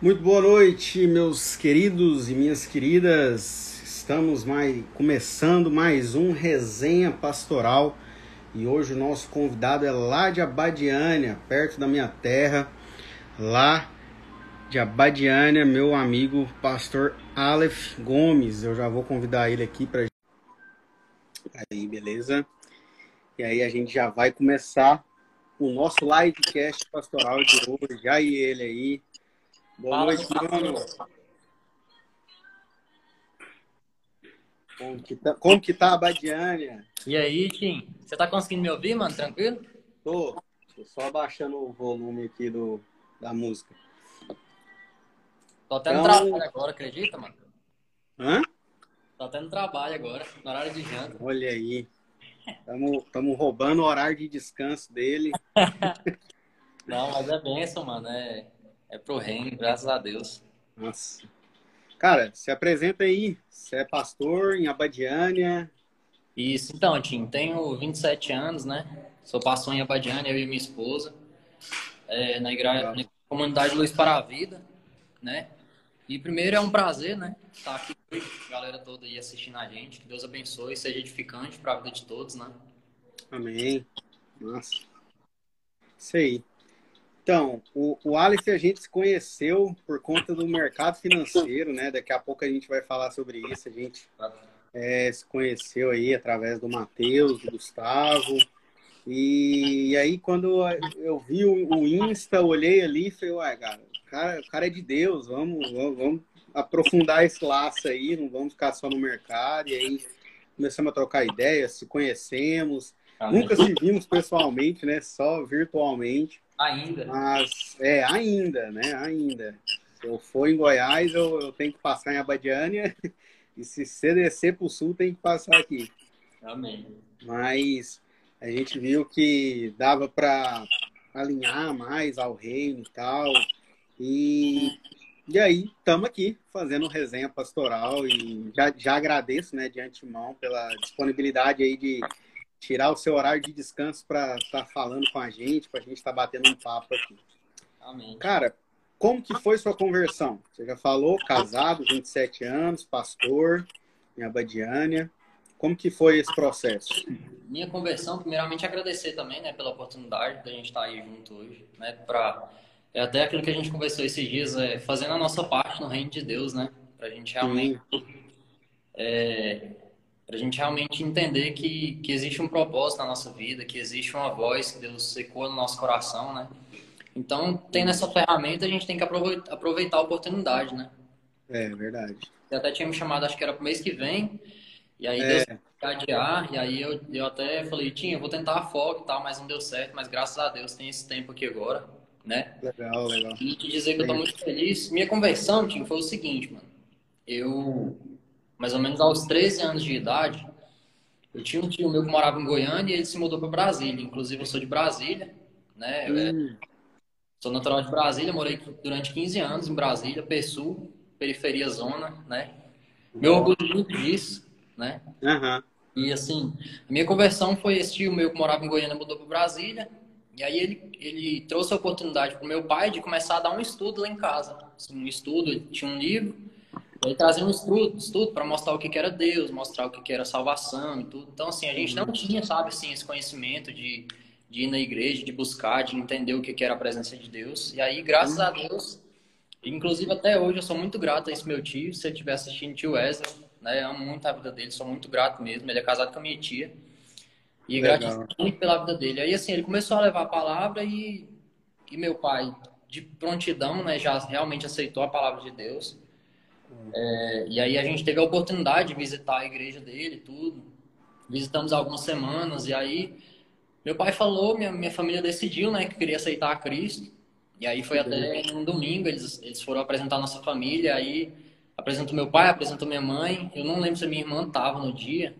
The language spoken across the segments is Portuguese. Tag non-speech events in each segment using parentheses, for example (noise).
Muito boa noite, meus queridos e minhas queridas. Estamos mais, começando mais um resenha pastoral e hoje o nosso convidado é lá de Abadiânia, perto da minha terra, lá de Abadiânia, meu amigo pastor Aleph Gomes. Eu já vou convidar ele aqui para aí, beleza? E aí a gente já vai começar o nosso livecast pastoral de hoje. Já e ele aí. Boa Fala, noite, mano. Como que tá, como que tá a Badiânia? E aí, Tim? Você tá conseguindo me ouvir, mano? Tranquilo? Tô, tô só abaixando o volume aqui do, da música. Tô tendo Então- trabalho agora, acredita, mano? Hã? Tô tendo trabalho agora, no horário de janta. Olha aí. Estamos roubando o horário de descanso dele. (laughs) Não, mas é benção, mano. É, é pro reino, graças a Deus. Nossa. Cara, se apresenta aí. Você é pastor em Abadiânia. Isso, então, Tim, tenho 27 anos, né? Sou pastor em Abadiânia, eu e minha esposa. É, na, igreja, na comunidade Luz para a Vida, né? E primeiro é um prazer, né? Estar aqui hoje, a galera toda aí assistindo a gente. Que Deus abençoe, seja edificante para a vida de todos, né? Amém. Nossa. Isso aí. Então, o, o Aleph a gente se conheceu por conta do mercado financeiro, né? Daqui a pouco a gente vai falar sobre isso. A gente é, se conheceu aí através do Matheus, do Gustavo. E, aí, quando eu vi o, o Insta, olhei ali e falei, ué, cara, o cara, o cara é de Deus, vamos, vamos, vamos aprofundar esse laço aí, não vamos ficar só no mercado. E aí começamos a trocar ideias, se conhecemos. Amém. Nunca se vimos pessoalmente, né? Só virtualmente. Ainda. Mas, é, ainda, né? Ainda. Se eu for em Goiás, eu, eu tenho que passar em Abadiânia. (laughs) E se descer para o sul, tem que passar aqui. Amém. Mas a gente viu que dava para alinhar mais ao reino e tal. E, e aí, estamos aqui fazendo resenha pastoral. E já, já agradeço né, de antemão pela disponibilidade aí de tirar o seu horário de descanso para estar falando com a gente, para a gente estar batendo um papo aqui. Amém. Cara, como que foi sua conversão? Você já falou, casado, 27 anos, pastor, em Abadiânia. Como que foi esse processo? Minha conversão, primeiramente agradecer também, né, pela oportunidade da gente estar aí junto hoje, né, para é até aquilo que a gente conversou esses dias, é fazendo a nossa parte no reino de Deus, né, pra gente realmente é, pra gente realmente entender que, que existe um propósito na nossa vida, que existe uma voz que Deus secou no nosso coração, né? Então, tendo essa ferramenta, a gente tem que aproveitar, a oportunidade, né? É, verdade. Você até tinha me chamado, acho que era pro mês que vem, e aí É. Deus adiar, e aí eu, eu até falei, Tinha, eu vou tentar a folga e tal, mas não deu certo, mas graças a Deus tem esse tempo aqui agora, né? Legal, legal. E te dizer que eu tô muito feliz. Minha conversão, Tim, foi o seguinte, mano. Eu, mais ou menos aos 13 anos de idade, eu tinha um tio meu que morava em Goiânia e ele se mudou para Brasília. Inclusive, eu sou de Brasília, né? Eu é- Hum, sou natural de Brasília, morei durante 15 anos em Brasília, PSUL, periferia zona, né? Meu orgulho muito disso, né? aham. E assim, a minha conversão foi esse tio meu que morava em Goiânia, mudou para Brasília. E aí ele, ele trouxe a oportunidade para o meu pai de começar a dar um estudo lá em casa. Assim, um estudo, tinha um livro, ele trazia um estudo, estudo para mostrar o que, que era Deus, mostrar o que, que era salvação e tudo. Então, assim, a gente não tinha, sabe, assim, esse conhecimento de, de ir na igreja, de buscar, de entender o que, que era a presença de Deus. E aí, graças a Deus, inclusive até hoje, eu sou muito grato a esse meu tio. Se ele estiver assistindo, tio Wesley, né? Eu amo muito a vida dele, sou muito grato mesmo. Ele é casado com a minha tia. E gratidão muito pela vida dele. Aí, assim, ele começou a levar a palavra e, e meu pai, de prontidão, né, já realmente aceitou a palavra de Deus. É, e aí a gente teve a oportunidade de visitar a igreja dele tudo. Visitamos algumas semanas e aí meu pai falou, minha, minha família decidiu, né, que queria aceitar a Cristo. E aí foi até um domingo, eles, eles foram apresentar a nossa família, aí apresentou meu pai, apresentou minha mãe. Eu não lembro se a minha irmã estava no dia,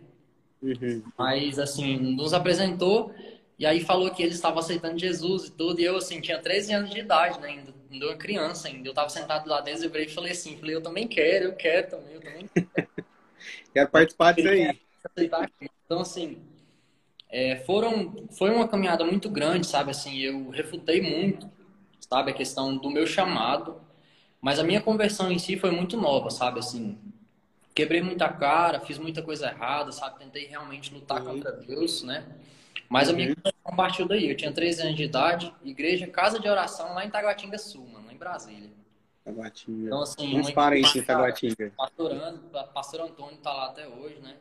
Uhum. mas, assim, nos apresentou e aí falou que eles estavam aceitando Jesus e tudo. E eu, assim, tinha 13 anos de idade, né? Ainda, ainda uma criança ainda. Eu tava sentado lá dentro eu virei e falei assim, falei, eu também quero, eu quero também, eu também Quero (laughs) participar disso aí. Então, assim, é, foram, foi uma caminhada muito grande, sabe? Assim, eu refutei muito, sabe? A questão do meu chamado. Mas a minha conversão em si foi muito nova, sabe? Assim, quebrei muita cara, fiz muita coisa errada, sabe? Tentei realmente lutar uhum. contra Deus, né? Mas a minha uhum. conversão partiu daí. Eu tinha 13 anos de idade, igreja, casa de oração lá em Taguatinga Sul, mano, lá em Brasília. Taguatinga. Então, assim, Uns parentes em Taguatinga. Pastorando, pastor Antônio tá lá até hoje, né?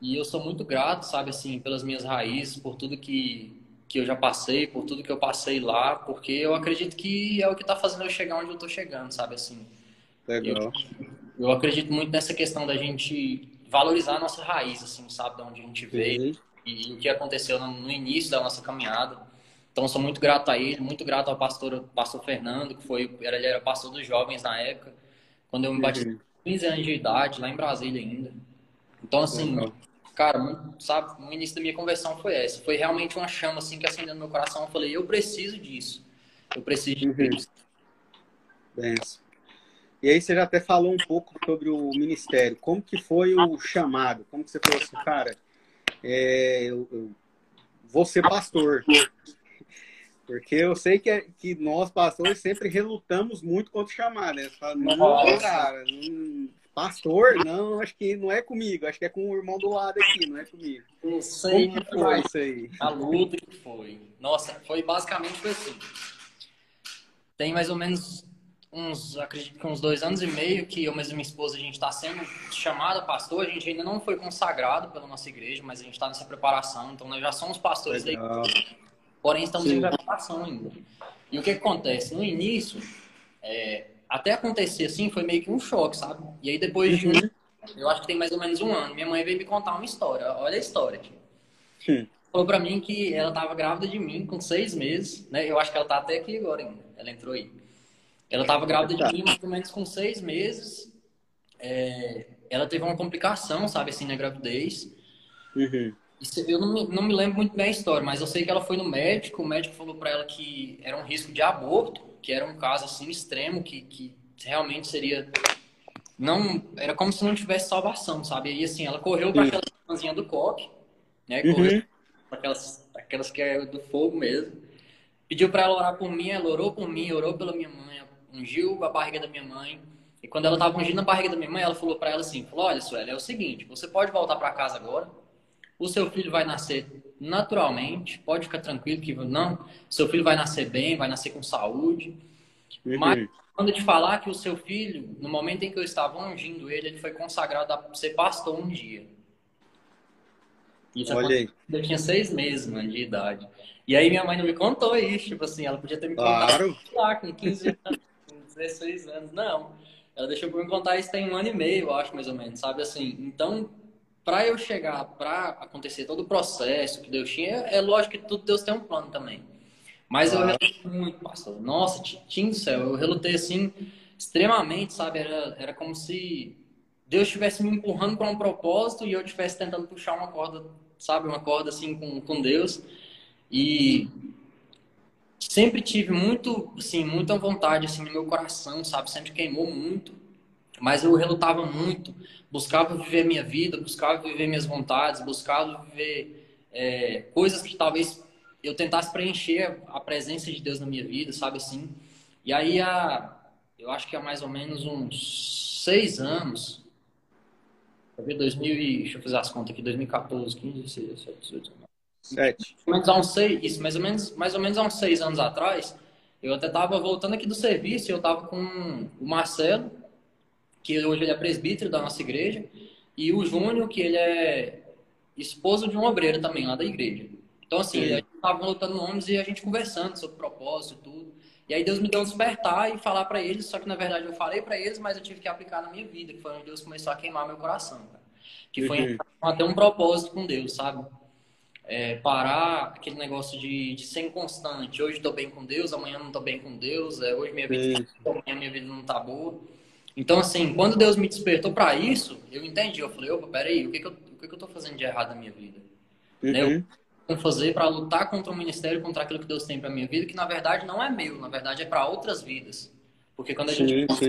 E eu sou muito grato, sabe, assim, pelas minhas raízes, por tudo que, que eu já passei, por tudo que eu passei lá, porque eu acredito que é o que está fazendo eu chegar onde eu estou chegando, sabe, assim. Legal. Eu, eu, acredito muito nessa questão da gente valorizar a nossa raiz, assim, sabe, de onde a gente veio uhum. E, o que aconteceu no, no, início da nossa caminhada. Então, sou muito grato a ele, muito grato ao pastor, pastor Fernando, que foi, ele era pastor dos jovens na época, quando eu me bati uhum. 15 anos de idade, lá em Brasília ainda. Então, assim, Legal cara, sabe, no início da minha conversão foi essa. Foi realmente uma chama assim que acendeu no meu coração. Eu falei, eu preciso disso. Eu preciso de Cristo. Uhum. E aí você já até falou um pouco sobre o ministério. Como que foi o chamado? Como que você falou assim, cara, é, eu, eu vou ser pastor. Porque eu sei que, é, que nós, pastores, sempre relutamos muito contra o chamado. Né? Fala, não, cara, não, Pastor? Não, acho que não é comigo. Acho que é com o irmão do lado aqui, não é comigo. Não sei Como que foi isso aí. A luta que foi. Nossa, foi basicamente foi assim. Tem mais ou menos uns, acredito que uns dois anos e meio que eu mesmo e minha esposa, a gente está sendo chamado a pastor. A gente ainda não foi consagrado pela nossa igreja, mas a gente está nessa preparação. Então, nós já somos pastores Legal. da igreja. Porém, estamos Sim. em preparação ainda. E o que, que acontece? No início, é, até acontecer assim, foi meio que um choque, sabe? E aí depois de um, uhum. eu acho que tem mais ou menos um ano, minha mãe veio me contar uma história. Olha a história aqui. Sim. Falou pra mim que ela tava grávida de mim com seis meses, né? Eu acho que ela tá até aqui agora ainda. Ela entrou aí. Ela tava grávida de mim mais ou menos com seis meses. É... ela teve uma complicação, sabe, assim, na gravidez. Uhum. Eu não me, não me lembro muito bem a história, mas eu sei que ela foi no médico, o médico falou para ela que era um risco de aborto que era um caso assim extremo que, que realmente seria não era como se não tivesse salvação, sabe? E assim, ela correu para aquela irmãzinha do coque, né? Uhum. Correu para aquelas aquelas que é do fogo mesmo. Pediu para ela orar por mim, ela orou por mim, orou pela minha mãe, ungiu a barriga da minha mãe. E quando ela estava ungindo a barriga da minha mãe, ela falou para ela assim: falou, "Olha, Sueli, é o seguinte, você pode voltar para casa agora. O seu filho vai nascer naturalmente, pode ficar tranquilo que não, seu filho vai nascer bem, vai nascer com saúde. Uhum. Mas quando eu te falar que o seu filho, no momento em que eu estava ungindo ele, ele foi consagrado a ser pastor um dia. Isso Olha aí. Eu tinha seis meses mano, de idade. E aí minha mãe não me contou isso, tipo assim, ela podia ter me contado claro. lá com 15 anos, 16 anos. Não. Ela deixou pra me contar isso tem um ano e meio, eu acho, mais ou menos, sabe assim. Então, para eu chegar, para acontecer todo o processo que Deus tinha, é lógico que tudo Deus tem um plano também. Mas eu relutei muito, pastor. Nossa, tinha do céu, eu relutei assim extremamente, sabe? Era, era como se Deus estivesse me empurrando para um propósito e eu estivesse tentando puxar uma corda, sabe? Uma corda assim com, com Deus. E sempre tive muito, assim, muita vontade assim no meu coração, sabe? Sempre queimou muito. Mas eu relutava muito buscava viver minha vida, buscava viver minhas vontades, buscava viver é, coisas que talvez eu tentasse preencher a presença de Deus na minha vida, sabe assim? E aí, há, eu acho que há mais ou menos uns seis anos, ver 2000 e, deixa eu fazer as contas aqui, 2014, 15, 16, 17, 18, 19. Sete. Mais ou menos há uns seis, isso, mais ou menos, mais ou menos há uns seis anos atrás, eu até estava voltando aqui do serviço e eu estava com o Marcelo, que hoje ele é presbítero da nossa igreja, e o Júnior, que ele é esposo de um obreiro também lá da igreja. Então, assim, Sim. a gente estava lutando nomes e a gente conversando sobre propósito e tudo. E aí Deus me deu um despertar e falar para eles, só que na verdade eu falei para eles, mas eu tive que aplicar na minha vida, que foi onde Deus começou a queimar meu coração, cara. Que foi uhum. até um propósito com Deus, sabe? É, parar aquele negócio de, de ser inconstante. Hoje estou bem com Deus, amanhã não estou bem com Deus, é, hoje minha vida, tá amanhã minha vida não está boa. Então, assim, quando Deus me despertou para isso, eu entendi. Eu falei, opa, peraí, o que, que, eu, o que, que eu tô fazendo de errado na minha vida? Uhum. Né? Eu vou fazer para lutar contra o ministério, contra aquilo que Deus tem para minha vida, que na verdade não é meu, na verdade é para outras vidas. Porque quando a sim, gente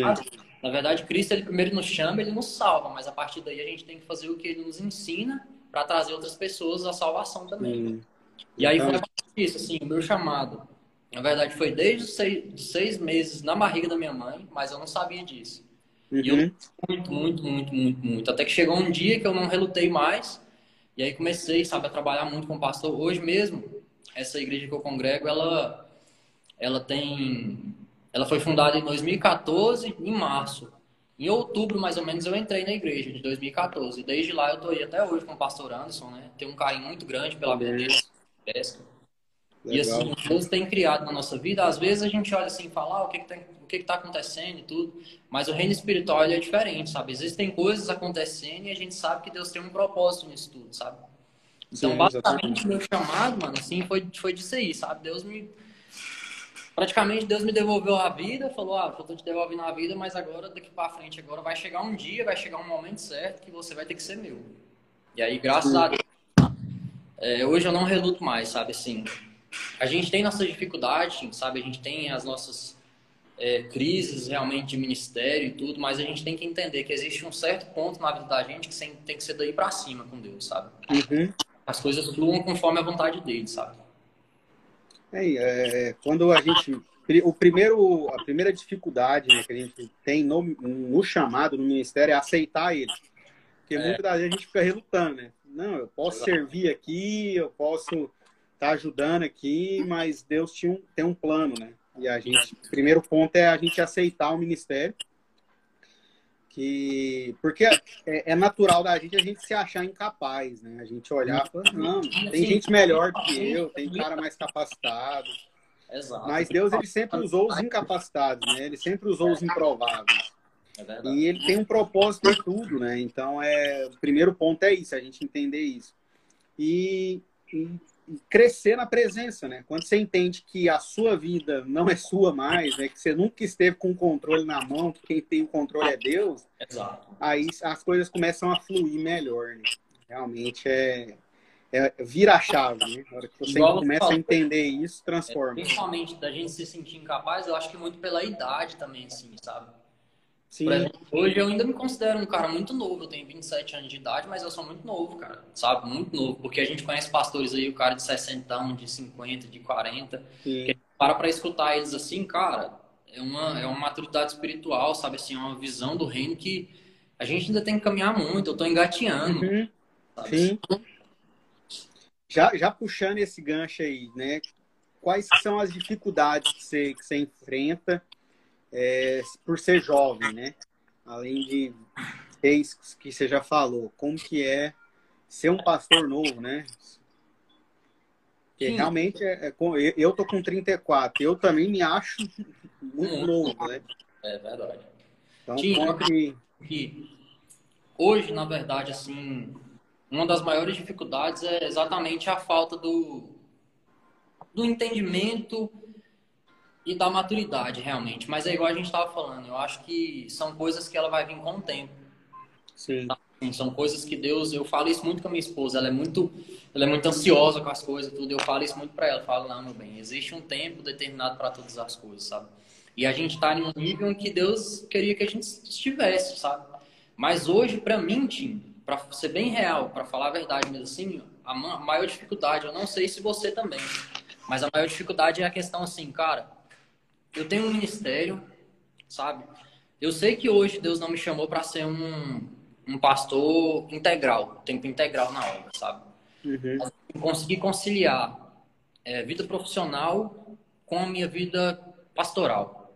na verdade, Cristo ele primeiro nos chama, ele nos salva, mas a partir daí a gente tem que fazer o que ele nos ensina para trazer outras pessoas à salvação também. Hum. E aí então... foi isso, assim, o meu chamado Na verdade, foi desde os seis, seis meses na barriga da minha mãe, mas eu não sabia disso. Uhum. E eu uhum. muito, muito, muito, muito, muito. Até que chegou um dia que eu não relutei mais. E aí comecei, sabe, a trabalhar muito com o pastor. Hoje mesmo, essa igreja que eu congrego, ela, ela tem... Ela foi fundada em 2014, em março. Em outubro, mais ou menos, eu entrei na igreja, de 2014. Desde lá eu tô aí até hoje com o pastor Anderson, né? Tenho um carinho muito grande pela beleza pesca. E assim, Deus tem criado na nossa vida. Às vezes a gente olha assim e fala, ah, o que que, tem, o que que tá acontecendo e tudo. Mas o reino espiritual é diferente, sabe? Existem coisas acontecendo e a gente sabe que Deus tem um propósito nisso tudo, sabe? Então, Sim, basicamente, o meu chamado, mano, assim, foi, foi disso aí, sabe? Deus me praticamente Deus me devolveu a vida, falou, ah, eu tô te devolvendo a vida, mas agora, daqui para frente, agora vai chegar um dia, vai chegar um momento certo que você vai ter que ser meu. E aí, graças a Deus, é, hoje eu não reluto mais, sabe, assim, a gente tem nossas dificuldades, sabe, a gente tem as nossas é, crises realmente de ministério e tudo, mas a gente tem que entender que existe um certo ponto na vida da gente que tem que ser daí para cima com Deus, sabe? Uhum. As coisas fluam conforme a vontade dele, sabe? É, é, quando a gente. O primeiro, a primeira dificuldade né, que a gente tem no, no, chamado, no ministério, é aceitar ele. Porque é. muitas vezes a gente fica relutando, né? Não, eu posso Exato. servir aqui, eu posso estar tá ajudando aqui, mas Deus tinha um, tem um plano, né? E a gente, o primeiro ponto é a gente aceitar o ministério que porque é, é, natural da gente a gente se achar incapaz, né? A gente olhar e falar, não, tem gente melhor do que eu, tem cara mais capacitado. Exato. Mas Deus ele sempre usou os incapacitados, né? Ele sempre usou os improváveis. É e ele tem um propósito em tudo, né? Então é o primeiro ponto é isso, a gente entender isso. E, e crescer na presença, né? Quando você entende que a sua vida não é sua mais, né? Que você nunca esteve com o controle na mão, que quem tem o controle é Deus. Exato. Aí as coisas começam a fluir melhor, né? Realmente é, é vira a chave, né? Na hora que você Igual começa a entender isso, transforma. É, principalmente da gente se sentir incapaz, eu acho que muito pela idade também, assim, sabe? Exemplo, hoje eu ainda me considero um cara muito novo, eu tenho 27 anos de idade, mas eu sou muito novo, cara, sabe? Muito novo, porque a gente conhece pastores aí, o cara de 60, de 50, de 40, Sim. que para pra escutar eles assim, cara, é uma, é uma maturidade espiritual, sabe? Assim, é uma visão do reino que a gente ainda tem que caminhar muito, eu tô engatinhando. Uhum. Sim. Já, já puxando esse gancho aí, né? Quais são as dificuldades que você, que você enfrenta é, por ser jovem, né? Além de seis que você já falou, como que é ser um pastor novo, né? Porque realmente é, é, eu tô com 34, eu também me acho muito hum. novo, né? É verdade. Então, Sim, como que... que hoje, na verdade, assim, uma das maiores dificuldades é exatamente a falta do, do entendimento e da maturidade, realmente. Mas é igual a gente estava falando, eu acho que são coisas que ela vai vir com o tempo. Sim. Tá? São coisas que Deus, eu falo isso muito com a minha esposa, ela é muito, ela é muito ansiosa com as coisas, tudo. Eu falo isso muito para ela, eu falo, não, meu bem, existe um tempo determinado para todas as coisas, sabe? E a gente está em um nível em que Deus queria que a gente estivesse, sabe? Mas hoje, para mim, Tim, para ser bem real, para falar a verdade mesmo assim, a maior dificuldade, eu não sei se você também, mas a maior dificuldade é a questão assim, cara, eu tenho um ministério, sabe? Eu sei que hoje Deus não me chamou para ser um, um pastor integral, tempo integral na obra, sabe? Uhum. Conseguir conciliar é, vida profissional com a minha vida pastoral.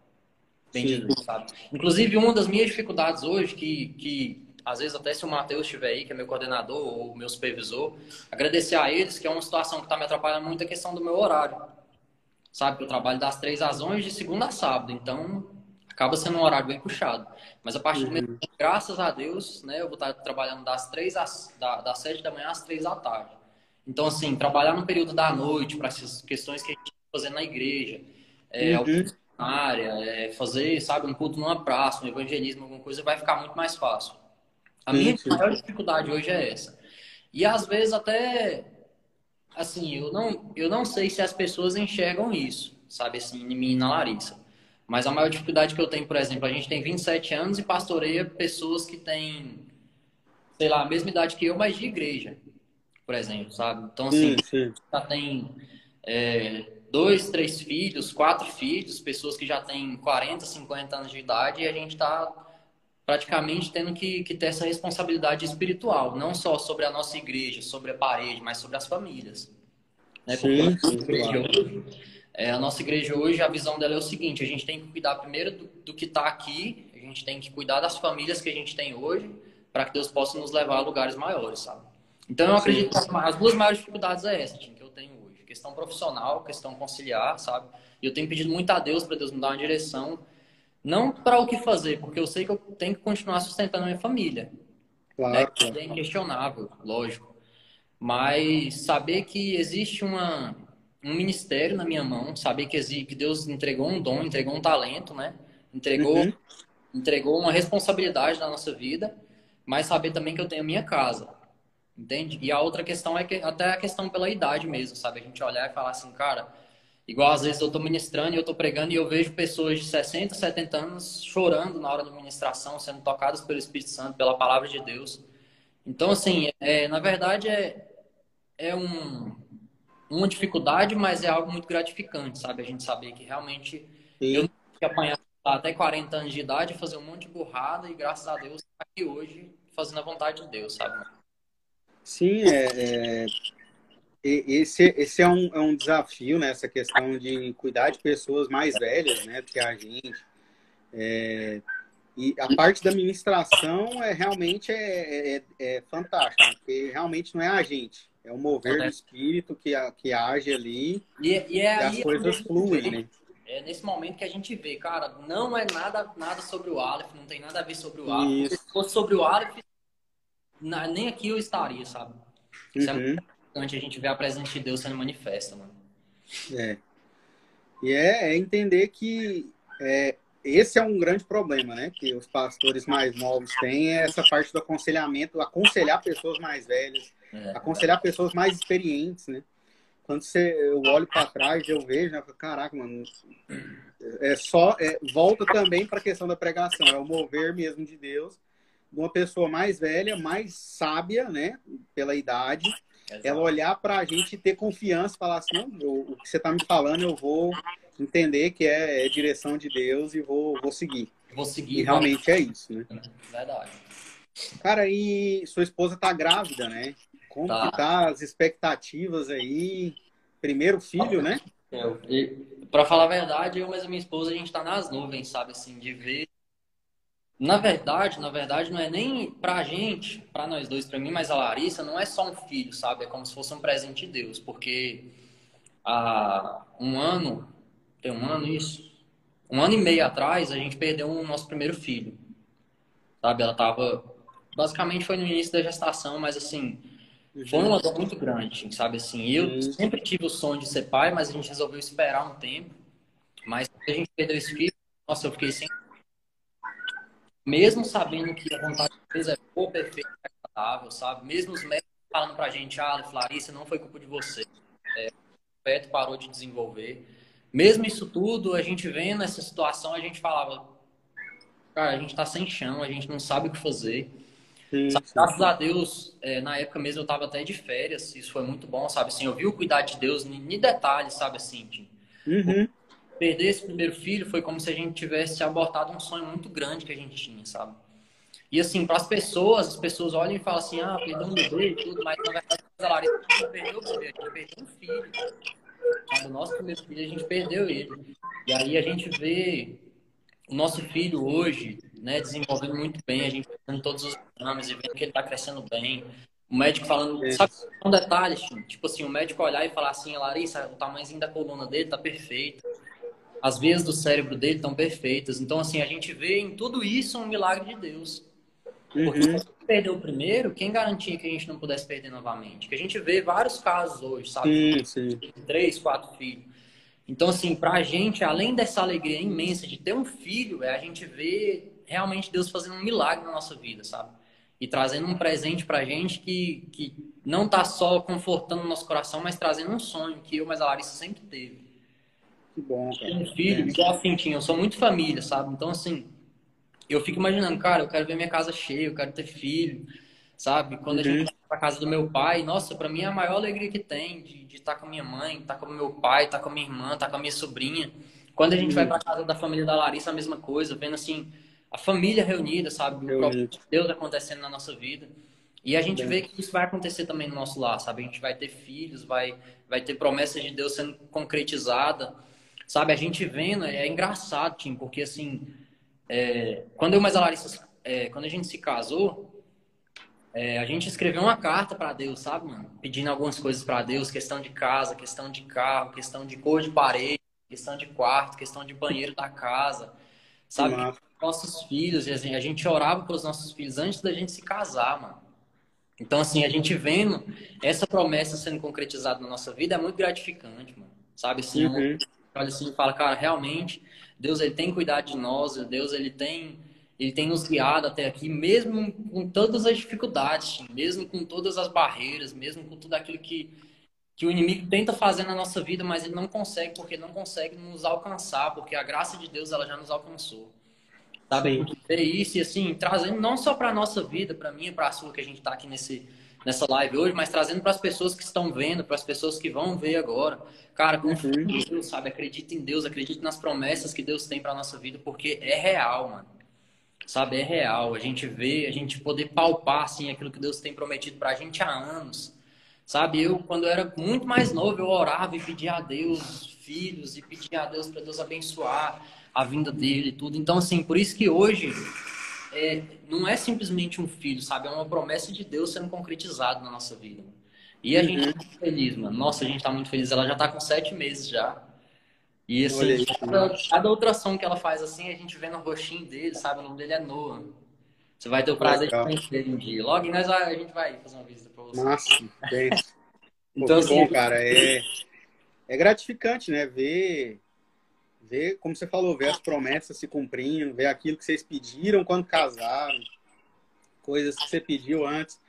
Bem dizer, sabe? Inclusive, uma das minhas dificuldades hoje, que, que às vezes até se o Matheus estiver aí, que é meu coordenador ou meu supervisor, agradecer a eles, que é uma situação que está me atrapalhando muito a questão do meu horário sabe? Que eu trabalho das três às onze, de segunda a sábado, então acaba sendo um horário bem puxado. Mas a partir do momento, graças a Deus, né, eu vou estar trabalhando das três às, da, das sete da manhã às três da tarde. Então, assim, trabalhar no período da noite para essas questões que a gente fazer na igreja, é, uhum. área, é, fazer, sabe, um culto numa praça, um evangelismo, alguma coisa, vai ficar muito mais fácil. A minha maior dificuldade hoje é essa. E às vezes até assim, eu não, eu não sei se as pessoas enxergam isso, sabe, assim, em mim e na Larissa. Mas a maior dificuldade que eu tenho, por exemplo, a gente tem 27 anos e pastoreia pessoas que têm, sei lá, a mesma idade que eu, mas de igreja, por exemplo, sabe? Então, assim, sim, sim. já tem é, dois, três filhos, quatro filhos, pessoas que já têm 40, 50 anos de idade, e a gente está praticamente tendo que, que ter essa responsabilidade espiritual, não só sobre a nossa igreja, sobre a parede, mas sobre as famílias. Né? Sim, sim, é, a nossa igreja hoje, a visão dela é o seguinte: a gente tem que cuidar primeiro do, do que está aqui, a gente tem que cuidar das famílias que a gente tem hoje, para que Deus possa nos levar a lugares maiores, sabe? Então eu acredito que as duas maiores dificuldades é essa, que eu tenho hoje: questão profissional, questão conciliar, sabe? E eu tenho pedido muito a Deus para Deus me dar uma direção, não para o que fazer, porque eu sei que eu tenho que continuar sustentando a minha família. Claro. Né? É inquestionável, lógico. Mas saber que existe uma, um ministério na minha mão, saber que, existe, que Deus entregou um dom, entregou um talento, né? Entregou, uhum. entregou uma responsabilidade na nossa vida, mas saber também que eu tenho a minha casa, entende? E a outra questão é que até a questão pela idade mesmo, sabe? A gente olhar e falar assim, cara, igual às vezes eu estou ministrando e eu estou pregando e eu vejo pessoas de 60, 70 anos chorando na hora da ministração, sendo tocadas pelo Espírito Santo, pela palavra de Deus. Então, assim, é, na verdade é, é um, uma dificuldade, mas é algo muito gratificante, sabe? A gente saber que realmente Sim. eu não que apanhar até 40 anos de idade, fazer um monte de burrada e graças a Deus estar aqui hoje fazendo a vontade de Deus, sabe? Sim, é, é esse, esse é, um, é um desafio, né? Essa questão de cuidar de pessoas mais velhas, né? Do que a gente. É, e a parte da administração é realmente é, é, é fantástica, porque realmente não é a gente. É o mover do espírito que, que age ali e, é, e, é e as coisas fluem, né? É nesse momento que a gente vê, cara, não é nada, nada sobre o Aleph, não tem nada a ver sobre o Aleph. Se fosse sobre o Aleph, nem aqui eu estaria, sabe? É uhum. É importante a gente ver a presença de Deus sendo manifesta, mano. É. E é, é entender que é, esse é um grande problema, né? Que os pastores mais novos têm, é essa parte do aconselhamento, aconselhar pessoas mais velhas, é. aconselhar pessoas mais experientes, né? Quando você, eu olho para trás, eu vejo, né? Caraca, mano, é só, é, volta também para a questão da pregação, é o mover mesmo de Deus, de uma pessoa mais velha, mais sábia, né? Pela idade, Exato. ela olhar para a gente ter confiança, falar assim, não, eu, o que você está me falando, eu vou entender que é, é, direção de Deus e vou, vou seguir. Vou seguir. E realmente é isso, né? Verdade. Cara, e sua esposa tá grávida, né? Como tá. que tá as expectativas aí? Primeiro filho, né? É, para falar a verdade, eu mas a minha esposa, a gente tá nas nuvens, sabe? Assim, de ver. Na verdade, na verdade, não é nem pra gente, pra nós dois, pra mim, mas a Larissa, não é só um filho, sabe? É como se fosse um presente de Deus, porque há um ano, tem um ano isso? Um ano e meio atrás, a gente perdeu o nosso primeiro filho. Sabe? Ela tava. Basicamente foi no início da gestação, mas assim. Foi uma dor muito grande, sabe? Assim, eu sempre tive o sonho de ser pai, mas a gente resolveu esperar um tempo. Mas a gente perdeu esse filho, nossa, eu fiquei sem. Mesmo sabendo que a vontade de Deus é boa, perfeita e agradável, sabe? Mesmo os médicos falando pra gente, ah, Larissa, não foi culpa de você. É, o feto parou de desenvolver. Mesmo isso tudo, a gente vendo essa situação, a gente falava, cara, a gente tá sem chão, a gente não sabe o que fazer. Sim, sim. Graças a Deus, é, na época mesmo eu tava até de férias, isso foi muito bom, sabe? Assim, eu vi o cuidado de Deus em detalhes, sabe? Assim, uhum. Perder esse primeiro filho foi como se a gente tivesse abortado um sonho muito grande que a gente tinha, sabe? E assim, para as pessoas, as pessoas olham e falam assim, ah, perdeu um bebê e tudo, mas na verdade a Larissa não perdeu o bebê, a gente perdeu um filho. O nosso primeiro filho, a gente perdeu ele. E aí a gente vê o nosso filho hoje, né, desenvolvendo muito bem, a gente fazendo todos os exames e vendo que ele está crescendo bem. O médico falando, Isso. sabe, um detalhe, tipo assim, o médico olhar e falar assim, Larissa, o tamanhozinho da coluna dele tá perfeito. As veias do cérebro dele estão perfeitas. Então, assim, a gente vê em tudo isso um milagre de Deus. Porque uhum. se perdeu o primeiro, quem garantia que a gente não pudesse perder novamente? Que a gente vê vários casos hoje, sabe? Sim, sim. Três, quatro filhos. Então, assim, pra gente, além dessa alegria imensa de ter um filho, é a gente ver realmente Deus fazendo um milagre na nossa vida, sabe? E trazendo um presente pra gente que, que não tá só confortando o nosso coração, mas trazendo um sonho que eu, mas a Larissa sempre teve. Que bom, cara. Um filho, é. igual assim, tinha, eu sou muito família, sabe? Então, assim, eu fico imaginando, cara, eu quero ver minha casa cheia, eu quero ter filho, sabe? Quando a gente uhum. vai pra casa do meu pai, nossa, para mim é a maior alegria que tem de, de estar tá com a minha mãe, estar tá com o meu pai, estar tá com a minha irmã, estar com a minha sobrinha. Quando a gente vai uhum. pra casa da família da Larissa, a mesma coisa, vendo assim, a família reunida, sabe? O próprio Deus acontecendo na nossa vida. E a gente vê que isso vai acontecer também no nosso lar, sabe? A gente vai ter filhos, vai, vai ter promessas de Deus sendo concretizada, sabe? A gente vendo, é engraçado, Tim, porque assim, é, quando eu mais a Larissa, é, quando a gente se casou, é, a gente escreveu uma carta para Deus, sabe, mano? Pedindo algumas coisas para Deus, questão de casa, questão de carro, questão de cor de parede, questão de quarto, questão de banheiro da casa, sabe? Nossos filhos, assim, a gente orava pelos nossos filhos antes da gente se casar, mano. Então, assim, a gente vendo essa promessa sendo concretizada na nossa vida é muito gratificante, mano. Sabe, assim, uhum. Olha assim e fala, cara, realmente, Deus, ele tem cuidado de nós, Deus, ele tem ele tem nos guiado até aqui, mesmo com todas as dificuldades, mesmo com todas as barreiras, mesmo com tudo aquilo que, que o inimigo tenta fazer na nossa vida, mas ele não consegue, porque não consegue nos alcançar, porque a graça de Deus ela já nos alcançou. Sabe? É isso, e assim, trazendo não só para a nossa vida, para mim e para a sua, que a gente está aqui nesse, nessa live hoje, mas trazendo para as pessoas que estão vendo, para as pessoas que vão ver agora. Cara, confia uhum. em Deus, sabe? Acredite em Deus, acredite nas promessas que Deus tem para nossa vida, porque é real, mano sabe? É real. A gente vê, a gente poder palpar, assim, aquilo que Deus tem prometido pra gente há anos. Sabe? Eu, quando eu era muito mais novo, eu orava e pedia a Deus filhos e pedia a Deus para Deus abençoar a vinda dele e tudo. Então, assim, por isso que hoje é, não é simplesmente um filho, sabe? É uma promessa de Deus sendo concretizada na nossa vida. E a uhum. gente tá muito feliz, mano. Nossa, a gente tá muito feliz. Ela já tá com sete meses já. E assim, cada, cada, outra ação que ela faz assim, a gente vê no roxinho dele, sabe? O nome dele é Noah. Você vai ter o prazer Legal. de conhecer um dia. Logo nós a gente vai fazer uma visita pra você. Massa, bem. (laughs) então, assim, bom, cara, é, é gratificante, né? Ver, ver, como você falou, ver as promessas se cumprindo, ver aquilo que vocês pediram quando casaram, coisas que você pediu antes.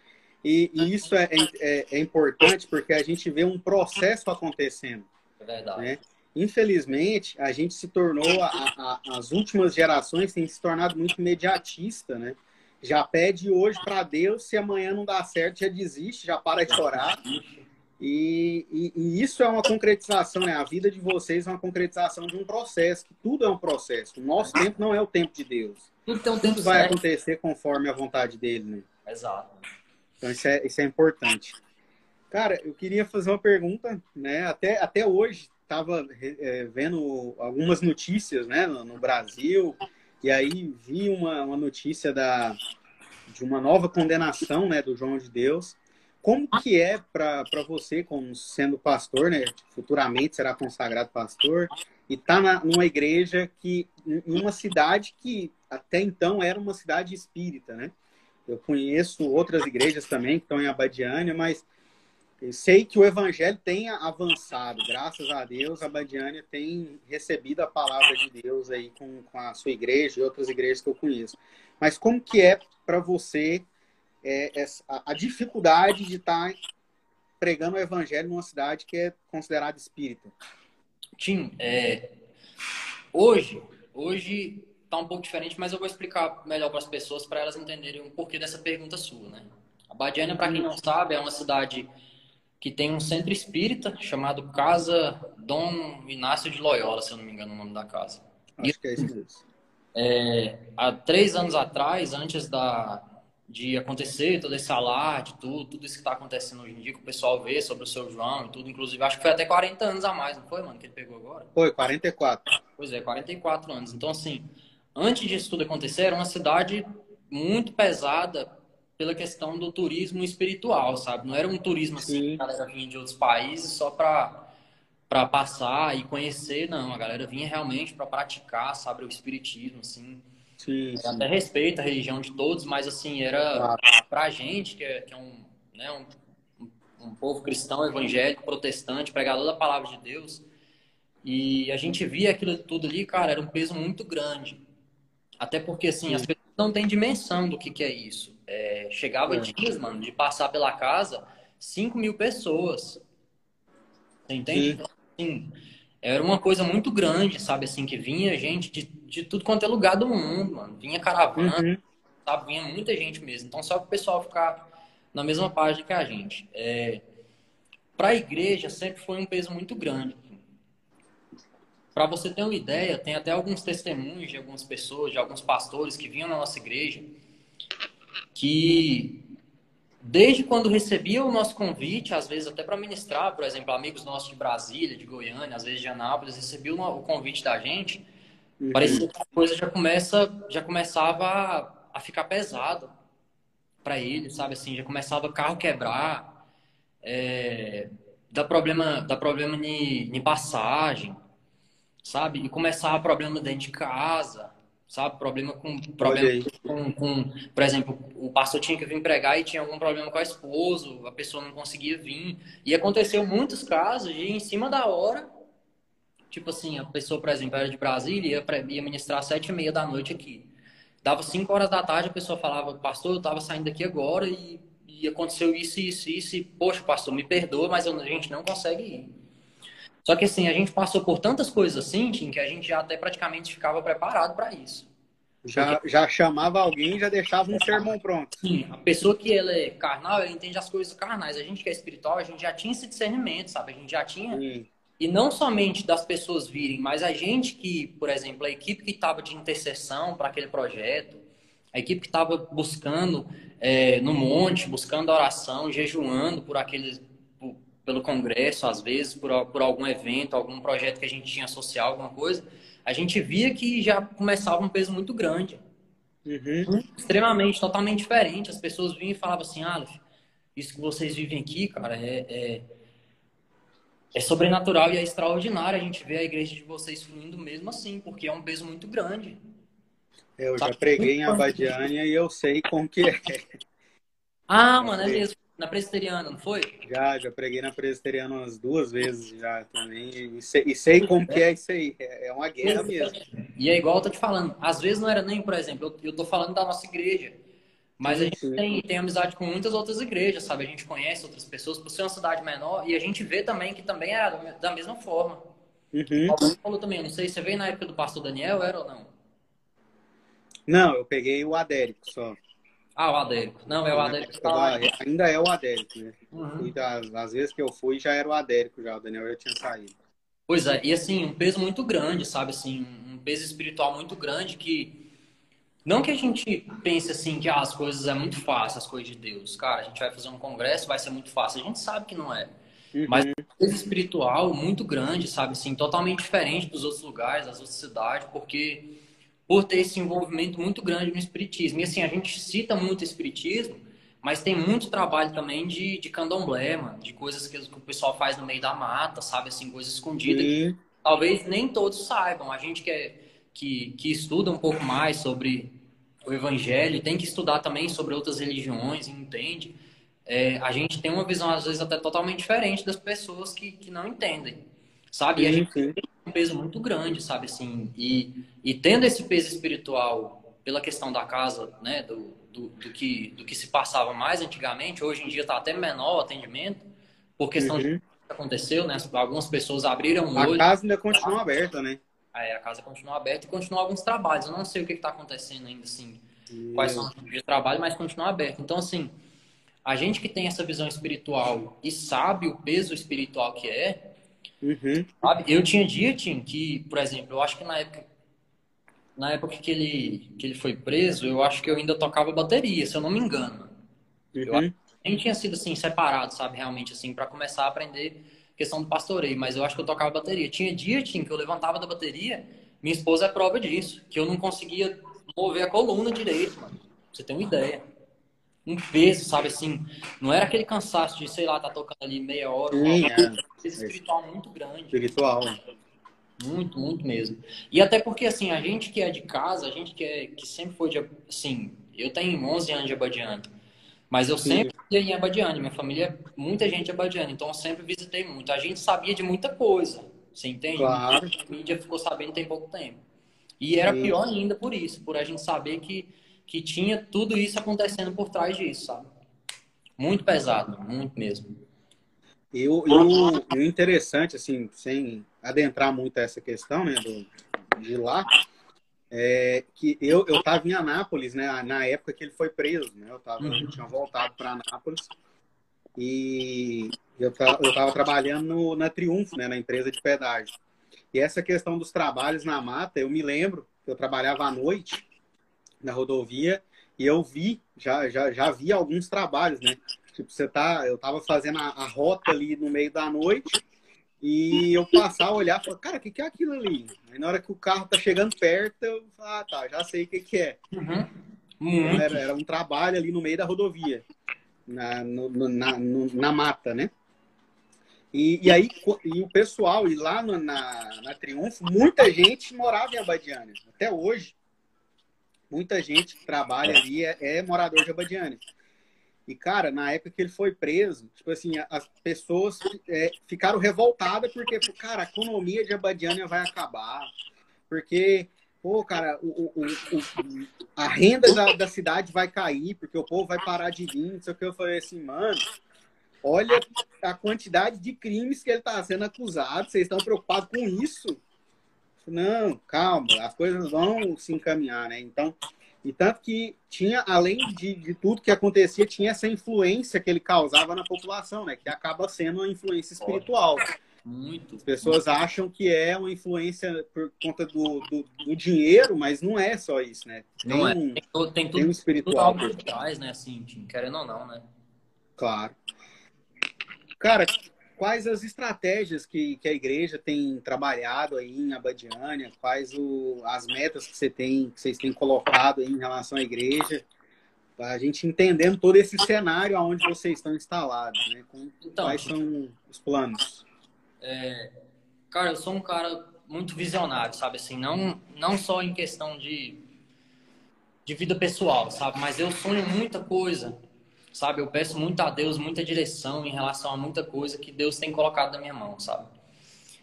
E, e isso é, é, é, importante porque a gente vê um processo acontecendo. É verdade. Né? Infelizmente, a gente se tornou, a, a, as últimas gerações têm se tornado muito imediatista, né? Já pede hoje para Deus, se amanhã não dá certo, já desiste, já para de chorar. E, e, e, isso é uma concretização, né? A vida de vocês é uma concretização de um processo, que tudo é um processo. O nosso tempo não é o tempo de Deus. Tudo tem um tempo tudo vai certo. acontecer conforme a vontade dele, né? Exato. Então isso é, isso é importante. Cara, eu queria fazer uma pergunta, né? Até, até hoje estava é, vendo algumas notícias né, no, no, Brasil, e aí vi uma, uma notícia da, de uma nova condenação né, do João de Deus. Como que é para você, como sendo pastor, né, futuramente será consagrado pastor, e tá na, numa igreja que, uma cidade que até então era uma cidade espírita, né? Eu conheço outras igrejas também que estão em Abadiânia, mas eu sei que o evangelho tem avançado, graças a Deus, a Badiânia tem recebido a palavra de Deus aí com, com a sua igreja e outras igrejas que eu conheço. Mas como que é para você é, essa, a dificuldade de estar tá pregando o evangelho numa cidade que é considerada espírita? Tim, é, hoje, hoje está um pouco diferente, mas eu vou explicar melhor para as pessoas para elas entenderem o porquê dessa pergunta sua, né? A Badiânia, para quem não sabe, é uma cidade que tem um centro espírita chamado Casa Dom Inácio de Loyola, se eu não me engano o nome da casa. Acho que é isso mesmo. É, há três anos atrás, antes da, de acontecer todo esse alarde, tudo, tudo isso que está acontecendo hoje em dia, que o pessoal vê sobre o seu João e tudo, inclusive, acho que foi até 40 anos a mais, não foi, mano, que ele pegou agora? Foi, 44. Pois é, 44 anos. Então, assim, antes disso tudo acontecer, era uma cidade muito pesada pela questão do turismo espiritual, sabe? Não era um turismo assim, Sim. a galera vinha de outros países só para para passar e conhecer, não. A galera vinha realmente para praticar, sabe, o espiritismo, assim. Sim, sim. Até respeita a religião de todos, mas assim, era claro. pra gente, que é, que é um, né, um, um povo cristão, evangélico, protestante, pregador da palavra de Deus. E a gente via aquilo tudo ali, cara, era um peso muito grande. Até porque, assim, sim. as pessoas não têm dimensão do que, que é isso. É, chegava é. dias, mano, de passar pela casa 5 mil pessoas. Você entende? Então, assim, era uma coisa muito grande, sabe? Assim, que vinha gente de, de tudo quanto é lugar do mundo, mano. Vinha caravana, uhum. sabe? Vinha muita gente mesmo. Então, só para o pessoal ficar na mesma página que a gente. É, Para a igreja sempre foi um peso muito grande. Para você ter uma ideia, tem até alguns testemunhos de algumas pessoas, de alguns pastores que vinham na nossa igreja, que desde quando recebia o nosso convite, às vezes até para ministrar, por exemplo, amigos nossos de Brasília, de Goiânia, às vezes de Anápolis, recebiam o convite da gente, uhum. parecia que a coisa já começa, já começava a, ficar pesado para eles, sabe assim, já começava o carro quebrar, é, dá problema, dá problema em passagem, sabe? E começava problema dentro de casa, sabe? Problema com, problema com, com, por exemplo, o pastor tinha que vir pregar e tinha algum problema com a esposa, a pessoa não conseguia vir. E aconteceu muitos casos de em cima da hora, tipo assim, a pessoa, por exemplo, era de Brasília, ia, ia ministrar às sete e meia da noite aqui. Dava cinco horas da tarde, a pessoa falava, pastor, eu estava saindo daqui agora e, e aconteceu isso, isso, isso, e, poxa, pastor, me perdoa, mas a gente não consegue ir. Só que assim, a gente passou por tantas coisas assim, Tim, que a gente já até praticamente ficava preparado para isso. Já, Porque... já chamava alguém já deixava um sermão pronto. Sim, a pessoa que ela é carnal, ela entende as coisas carnais. A gente que é espiritual, a gente já tinha esse discernimento, sabe? A gente já tinha. Sim. E não somente das pessoas virem, mas a gente que, por exemplo, a equipe que estava de intercessão para aquele projeto, a equipe que estava buscando é, no monte, buscando oração, jejuando por aqueles pelo congresso, às vezes, por, por algum evento, algum projeto que a gente tinha social, alguma coisa, a gente via que já começava um peso muito grande. Uhum. Extremamente, totalmente diferente. As pessoas vinham e falavam assim, Aleph, isso que vocês vivem aqui, cara, é, é, é, sobrenatural e é extraordinário. A gente vê a igreja de vocês fluindo mesmo assim, porque é um peso muito grande. Eu já preguei em Abadiânia e eu sei como que é. Ah, mano, é mesmo. Na presbiteriana, não foi? Já, já preguei na presbiteriana umas duas vezes já também. E sei, e sei como que é isso aí. É, é uma guerra mesmo. E é igual eu tô te falando. Às vezes não era nem, por exemplo, eu, eu tô falando da nossa igreja. Mas a gente tem, tem amizade com muitas outras igrejas, sabe? A gente conhece outras pessoas por ser uma cidade menor e a gente vê também que também é da mesma forma. Uhum. Alguém falou também, não sei, você veio na época do pastor Daniel, era ou não? Não, eu peguei o Adérico só. Ah, o Adérico. Não, é o Adérico que tá lá. Ainda é o Adérico, né? Uhum. Das, às vezes que eu fui já era o Adérico, já o Daniel já tinha saído. Pois é, e assim, um peso muito grande, sabe? Assim, um peso espiritual muito grande que. Não que a gente pense assim que ah, as coisas é muito fácil, as coisas de Deus. Cara, a gente vai fazer um congresso, vai ser muito fácil. A gente sabe que não é. Uhum. Mas um peso espiritual muito grande, sabe? Assim, totalmente diferente dos outros lugares, das outras cidades, porque por ter esse envolvimento muito grande no espiritismo. E assim, a gente cita muito o espiritismo, mas tem muito trabalho também de, de candomblé, mano, de coisas que, que o pessoal faz no meio da mata, sabe? Assim, coisas escondidas. Que talvez nem todos saibam. A gente que, é, que, que estuda um pouco mais sobre o evangelho, tem que estudar também sobre outras religiões, entende? É, a gente tem uma visão, às vezes, até totalmente diferente das pessoas que, que não entendem, sabe? E a gente tem um peso muito grande, sabe? Assim, e e tendo esse peso espiritual pela questão da casa, né, do, do, do que, do que se passava mais antigamente, hoje em dia está até menor o atendimento, por questão uhum. de que aconteceu, né? Algumas pessoas abriram o olho. A casa ainda continua aberta, né? É, a casa continua aberta e continua alguns trabalhos. Eu não sei o que está acontecendo ainda, assim, quais são os tipos de trabalho, mas continua aberto. Então, assim, a gente que tem essa visão espiritual e sabe o peso espiritual que é, uhum. sabe? Eu tinha dia, Tim, que, por exemplo, eu acho que na época na época que ele, que ele foi preso, eu acho que eu ainda tocava bateria, se eu não me engano. Uhum. Eu nem tinha sido assim, separado, sabe, realmente, assim, para começar a aprender questão do pastoreio, mas eu acho que eu tocava bateria. Tinha dia, tinha, que eu levantava da bateria, minha esposa é prova disso, que eu não conseguia mover a coluna direito, mano. Pra você tem uma ideia. Um peso, sabe, assim, não era aquele cansaço de, sei lá, tá tocando ali meia hora, Sim, é. um peso espiritual muito grande. Espiritual. Muito, muito mesmo. E até porque, assim, a gente que é de casa, a gente que, é, que sempre foi de. Assim, eu tenho 11 anos de Abadiane, mas eu sempre ia em Abadiane. Minha família, muita gente de Abadiane, então eu sempre visitei muito. A gente sabia de muita coisa, você entende? Claro. A mídia ficou sabendo tem pouco tempo. E era Sim. pior ainda por isso, por a gente saber que, que tinha tudo isso acontecendo por trás disso, sabe? Muito pesado, muito mesmo. E o, e interessante, assim, sem adentrar muito essa questão, né, do, de lá, é, que eu eu estava em Anápolis, né? Na época que ele foi preso, né? Eu tava, uhum. eu tinha voltado para Anápolis e eu estava trabalhando no, na Triunfo, né? Na empresa de pedágio. E essa questão dos trabalhos na mata, eu me lembro que eu trabalhava à noite na rodovia e eu vi, já, já, já vi alguns trabalhos, né? Tipo, você tá, eu tava fazendo a, a rota ali no meio da noite e eu passar, olhar e falar, cara, o que, que é aquilo ali? Aí na hora que o carro tá chegando perto, eu falo, ah, tá, já sei o que, que é. Uhum. Era, era, um trabalho ali no meio da rodovia, na, no, na, no, na mata, né? E, e aí, e o pessoal, e lá no, na, na Triunfo, muita gente morava em Abadiânia. Até hoje, muita gente que trabalha ali é, é morador de Abadiânia. E, cara, na época que ele foi preso, tipo assim, as pessoas é, ficaram revoltadas porque, cara, a economia de Abadiânia vai acabar. Porque, pô, cara, o, o, o, a renda da, da, cidade vai cair, porque o povo vai parar de vir. Não sei o que eu falei assim, mano, olha a quantidade de crimes que ele está sendo acusado. Vocês estão preocupados com isso? Não, calma, as coisas vão se encaminhar, né? Então, e tanto que tinha, além de, de tudo que acontecia, tinha essa influência que ele causava na população, né? Que acaba sendo uma influência espiritual. Muito. As pessoas acham que é uma influência por conta do, do, do dinheiro, mas não é só isso, né? Tem não é. Tem, tem, tudo, um espiritual tudo por trás, né? Assim, querendo ou não, né? Claro. Cara, quais as estratégias que, que a igreja tem trabalhado aí em Abadiânia? Quais o, as metas que, você tem, que vocês têm colocado em relação à igreja? A gente entendendo todo esse cenário aonde vocês estão instalados, né? Com, então, quais são os planos? É, cara, eu sou um cara muito visionário, sabe? Assim, não, não só em questão de, de vida pessoal, sabe? Mas eu sonho muita coisa sabe? Eu peço muito a Deus, muita direção em relação a muita coisa que Deus tem colocado na minha mão, sabe?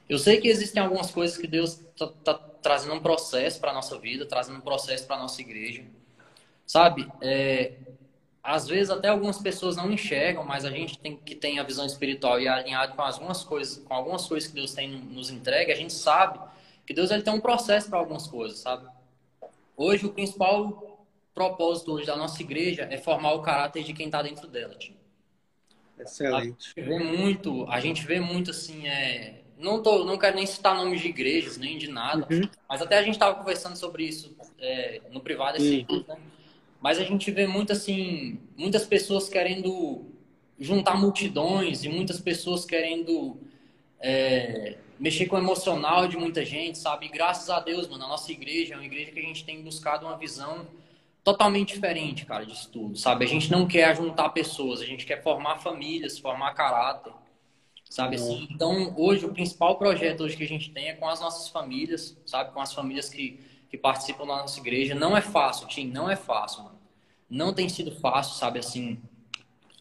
Eu sei que existem algumas coisas que Deus tá, tá trazendo um processo para nossa vida, trazendo um processo para nossa igreja, sabe? É, às vezes até algumas pessoas não enxergam, mas a gente tem que tem a visão espiritual e alinhado com algumas coisas, com algumas coisas que Deus tem nos entregue, a gente sabe que Deus ele tem um processo para algumas coisas, sabe? Hoje o principal propósito hoje da nossa igreja é formar o caráter de quem está dentro dela. Excelente. A gente vê muito, a gente vê muito assim, é, não tô, não quero nem citar nomes de igrejas nem de nada, uhum. mas até a gente estava conversando sobre isso é, no privado esse uhum. né? Mas a gente vê muito assim, muitas pessoas querendo juntar multidões e muitas pessoas querendo é, mexer com o emocional de muita gente, sabe? E graças a Deus, mano, a nossa igreja é uma igreja que a gente tem buscado uma visão totalmente diferente, cara, de estudo, sabe? A gente não quer juntar pessoas, a gente quer formar famílias, formar caráter, sabe assim? Então, hoje, o principal projeto hoje que a gente tem é com as nossas famílias, sabe? Com as famílias que, que participam da nossa igreja. Não é fácil, Tim, não é fácil, mano. Não tem sido fácil, sabe assim?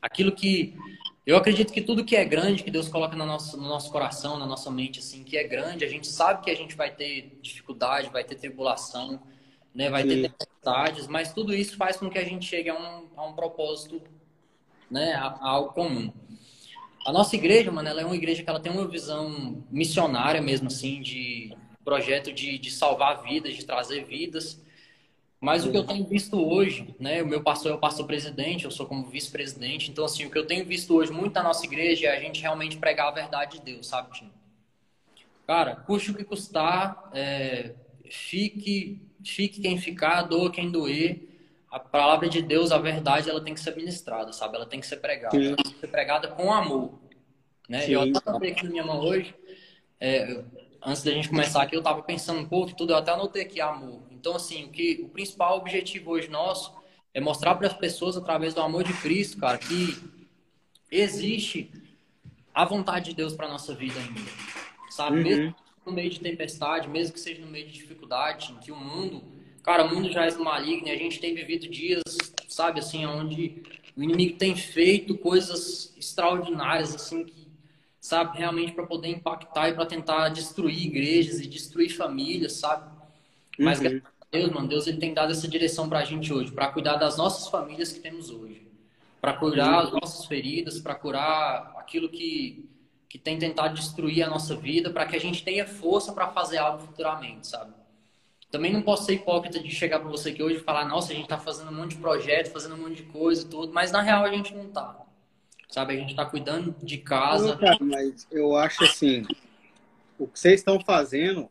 Aquilo que... Eu acredito que tudo que é grande, que Deus coloca no nosso, no nosso coração, na nossa mente, assim, que é grande, a gente sabe que a gente vai ter dificuldade, vai ter tribulação, né? Vai Sim. ter tempestades, mas tudo isso faz com que a gente chegue a um, a um propósito, né? A, a algo comum. A nossa igreja, mano, ela é uma igreja que ela tem uma visão missionária mesmo, assim, de projeto de, de salvar vidas, de trazer vidas. Mas o que eu tenho visto hoje, né? O meu pastor é o pastor presidente, eu sou como vice-presidente. Então, assim, o que eu tenho visto hoje muito na nossa igreja é a gente realmente pregar a verdade de Deus, sabe, Tim? Cara, custe o que custar, é, fique fique quem ficar, doa quem doer. A palavra de Deus, a verdade, ela tem que ser ministrada, sabe? Ela tem que ser pregada. Ela tem que ser pregada com amor. Né? Sim. Eu até anotei aqui na minha mão hoje, é, antes da gente começar aqui, eu estava pensando um pouco tudo, eu até anotei aqui amor. Então, assim, o, que, o principal objetivo hoje nosso é mostrar para as pessoas, através do amor de Cristo, cara, que existe a vontade de Deus para nossa vida ainda. Sabe? Uhum. Mesmo no meio de tempestade, mesmo que seja no meio de dificuldade, que o mundo, cara, o mundo já é maligno e a gente tem vivido dias, sabe, assim, onde o inimigo tem feito coisas extraordinárias, assim, que, sabe, realmente para poder impactar e para tentar destruir igrejas e destruir famílias, sabe? Mas, uhum. Deus, mano, Deus ele tem dado essa direção para a gente hoje, para cuidar das nossas famílias que temos hoje, para curar uhum. as nossas feridas, para curar aquilo que que tem tentado destruir a nossa vida para que a gente tenha força para fazer algo futuramente, sabe? também não posso ser hipócrita de chegar para você aqui hoje e falar, nossa, a gente está fazendo um monte de projeto, fazendo um monte de coisa e tudo, mas na real a gente não tá. Sabe, a gente está cuidando de casa. Não, cara, mas eu acho assim, o que vocês estão fazendo,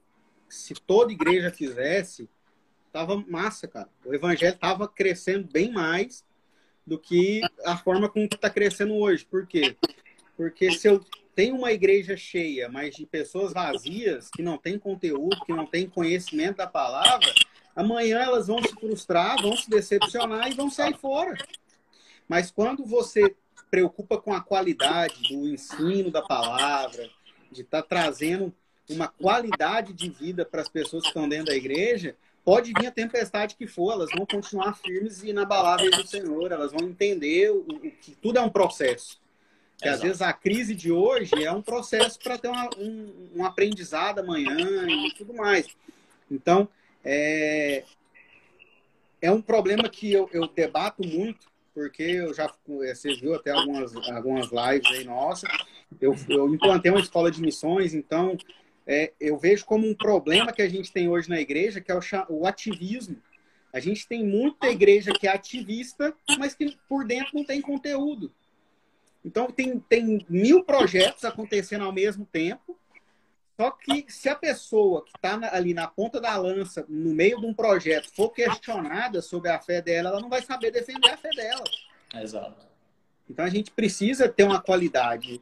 se toda igreja fizesse, tava massa, cara. O evangelho tava crescendo bem mais do que a forma como está crescendo hoje. Por quê? Porque se eu tenho uma igreja cheia, mas de pessoas vazias, que não têm conteúdo, que não têm conhecimento da palavra, amanhã elas vão se frustrar, vão se decepcionar e vão sair fora. Mas quando você preocupa com a qualidade do ensino da palavra, de estar tá trazendo uma qualidade de vida para as pessoas que estão dentro da igreja, pode vir a tempestade que for, elas vão continuar firmes e inabaláveis do Senhor, elas vão entender o, o que tudo é um processo. Que às vezes a crise de hoje é um processo para ter uma, um, um, aprendizado amanhã e tudo mais. Então, é, é um problema que eu, eu debato muito, porque eu já, você viu até algumas, algumas lives aí, nossa, eu, eu implantei uma escola de missões, então é, eu vejo como um problema que a gente tem hoje na igreja, que é o, o ativismo. A gente tem muita igreja que é ativista, mas que por dentro não tem conteúdo. Então, tem, tem mil projetos acontecendo ao mesmo tempo. Só que se a pessoa que está ali na ponta da lança, no meio de um projeto, for questionada sobre a fé dela, ela não vai saber defender a fé dela. Exato. Então, a gente precisa ter uma qualidade.